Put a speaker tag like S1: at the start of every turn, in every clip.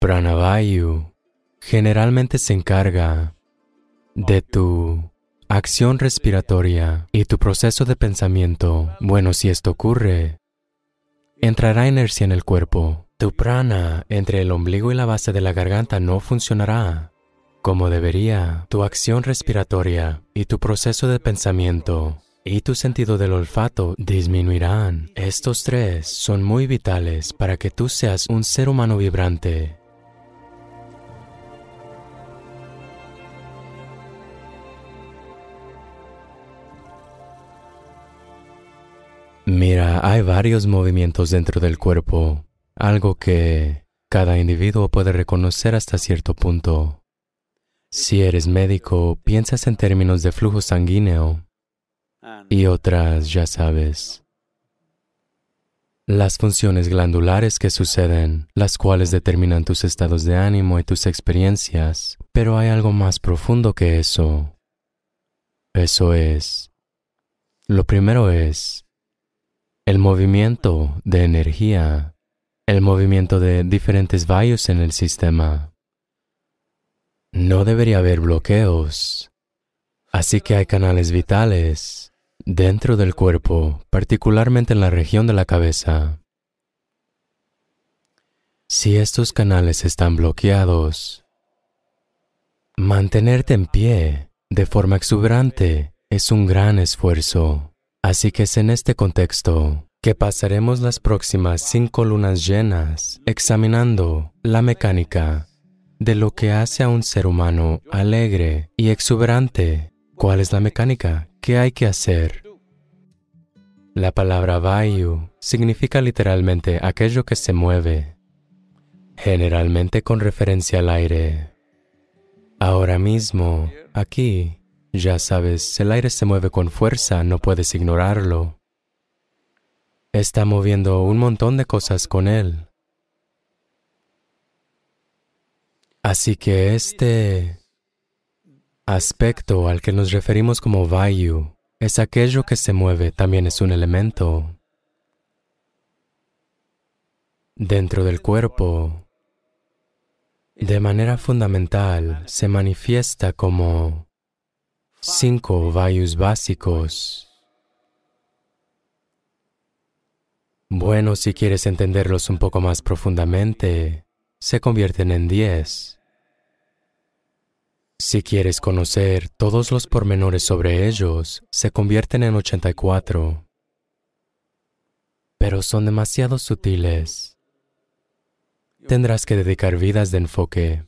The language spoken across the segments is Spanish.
S1: Pranavayu generalmente se encarga de tu acción respiratoria y tu proceso de pensamiento. Bueno, si esto ocurre, entrará inercia en el cuerpo. Tu prana entre el ombligo y la base de la garganta no funcionará como debería. Tu acción respiratoria y tu proceso de pensamiento y tu sentido del olfato disminuirán. Estos tres son muy vitales para que tú seas un ser humano vibrante. Hay varios movimientos dentro del cuerpo, algo que cada individuo puede reconocer hasta cierto punto. Si eres médico, piensas en términos de flujo sanguíneo y otras, ya sabes. Las funciones glandulares que suceden, las cuales determinan tus estados de ánimo y tus experiencias, pero hay algo más profundo que eso. Eso es. Lo primero es el movimiento de energía, el movimiento de diferentes vayos en el sistema. No debería haber bloqueos, así que hay canales vitales dentro del cuerpo, particularmente en la región de la cabeza. Si estos canales están bloqueados, mantenerte en pie de forma exuberante es un gran esfuerzo. Así que es en este contexto que pasaremos las próximas cinco lunas llenas examinando la mecánica de lo que hace a un ser humano alegre y exuberante. ¿Cuál es la mecánica? ¿Qué hay que hacer? La palabra Vayu significa literalmente aquello que se mueve, generalmente con referencia al aire. Ahora mismo, aquí, ya sabes, el aire se mueve con fuerza, no puedes ignorarlo. Está moviendo un montón de cosas con él. Así que este aspecto al que nos referimos como Vayu es aquello que se mueve, también es un elemento. Dentro del cuerpo, de manera fundamental, se manifiesta como cinco vayus básicos. Bueno, si quieres entenderlos un poco más profundamente, se convierten en diez. Si quieres conocer todos los pormenores sobre ellos, se convierten en 84. Pero son demasiado sutiles. Tendrás que dedicar vidas de enfoque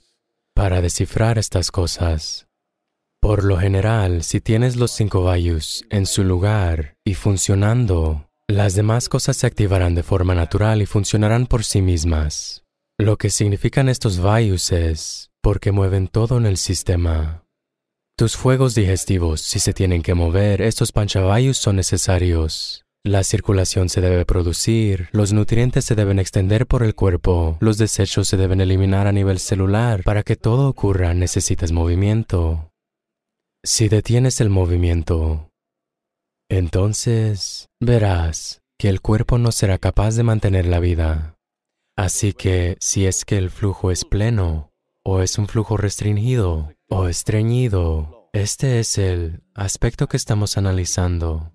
S1: para descifrar estas cosas. Por lo general, si tienes los cinco vayus en su lugar y funcionando, las demás cosas se activarán de forma natural y funcionarán por sí mismas. Lo que significan estos vayus es porque mueven todo en el sistema. Tus fuegos digestivos, si se tienen que mover, estos panchavayus son necesarios. La circulación se debe producir, los nutrientes se deben extender por el cuerpo, los desechos se deben eliminar a nivel celular. Para que todo ocurra necesitas movimiento. Si detienes el movimiento, entonces verás que el cuerpo no será capaz de mantener la vida. Así que si es que el flujo es pleno, o es un flujo restringido, o estreñido, este es el aspecto que estamos analizando.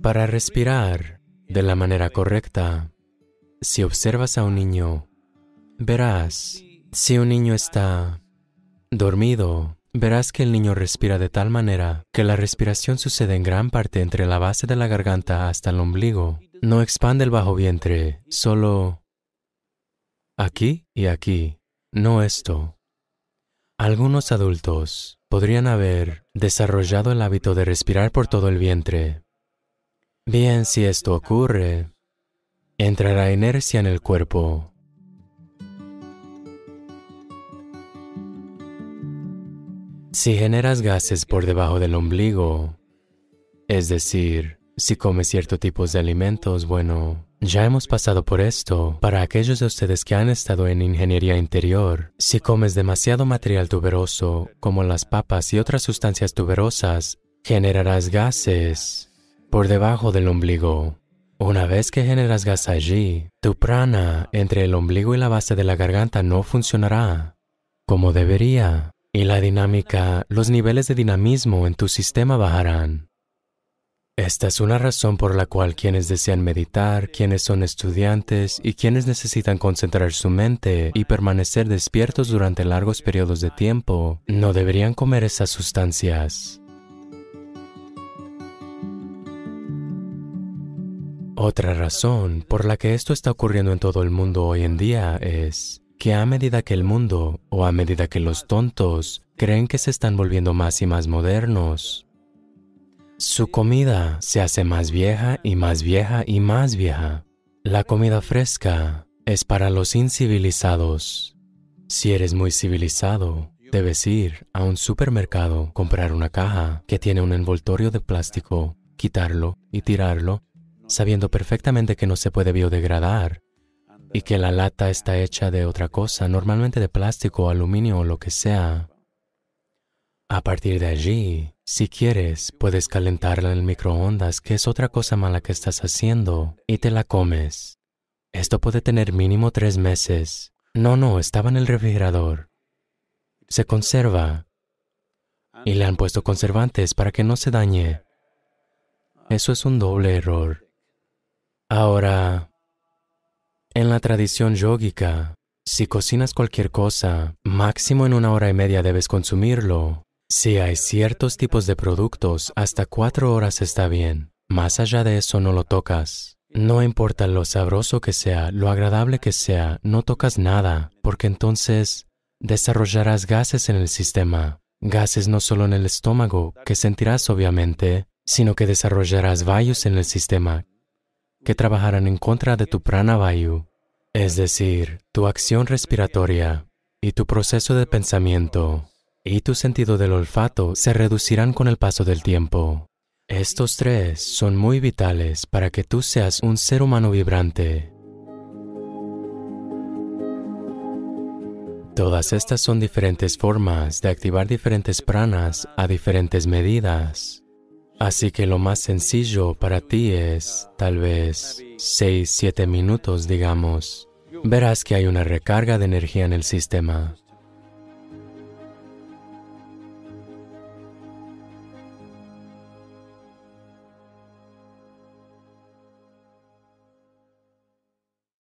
S1: Para respirar de la manera correcta, si observas a un niño, verás si un niño está dormido, verás que el niño respira de tal manera que la respiración sucede en gran parte entre la base de la garganta hasta el ombligo. No expande el bajo vientre, solo aquí y aquí, no esto. Algunos adultos podrían haber desarrollado el hábito de respirar por todo el vientre. Bien, si esto ocurre, entrará inercia en el cuerpo Si generas gases por debajo del ombligo, es decir, si comes ciertos tipos de alimentos, bueno, ya hemos pasado por esto. Para aquellos de ustedes que han estado en ingeniería interior, si comes demasiado material tuberoso, como las papas y otras sustancias tuberosas, generarás gases por debajo del ombligo. Una vez que generas gas allí, tu prana entre el ombligo y la base de la garganta no funcionará como debería, y la dinámica, los niveles de dinamismo en tu sistema bajarán. Esta es una razón por la cual quienes desean meditar, quienes son estudiantes y quienes necesitan concentrar su mente y permanecer despiertos durante largos periodos de tiempo, no deberían comer esas sustancias. Otra razón por la que esto está ocurriendo en todo el mundo hoy en día es que a medida que el mundo o a medida que los tontos creen que se están volviendo más y más modernos, su comida se hace más vieja y más vieja y más vieja. La comida fresca es para los incivilizados. Si eres muy civilizado, debes ir a un supermercado, comprar una caja que tiene un envoltorio de plástico, quitarlo y tirarlo, sabiendo perfectamente que no se puede biodegradar y que la lata está hecha de otra cosa, normalmente de plástico, aluminio o lo que sea. A partir de allí, si quieres, puedes calentarla en el microondas, que es otra cosa mala que estás haciendo, y te la comes. Esto puede tener mínimo tres meses. No, no, estaba en el refrigerador. Se conserva. Y le han puesto conservantes para que no se dañe. Eso es un doble error. Ahora, en la tradición yógica, si cocinas cualquier cosa, máximo en una hora y media debes consumirlo. Si hay ciertos tipos de productos, hasta cuatro horas está bien. Más allá de eso no lo tocas. No importa lo sabroso que sea, lo agradable que sea, no tocas nada, porque entonces desarrollarás gases en el sistema. Gases no solo en el estómago, que sentirás obviamente, sino que desarrollarás vayus en el sistema, que trabajarán en contra de tu prana vayu, es decir, tu acción respiratoria y tu proceso de pensamiento y tu sentido del olfato se reducirán con el paso del tiempo. Estos tres son muy vitales para que tú seas un ser humano vibrante. Todas estas son diferentes formas de activar diferentes pranas a diferentes medidas. Así que lo más sencillo para ti es, tal vez, 6-7 minutos, digamos. Verás que hay una recarga de energía en el sistema.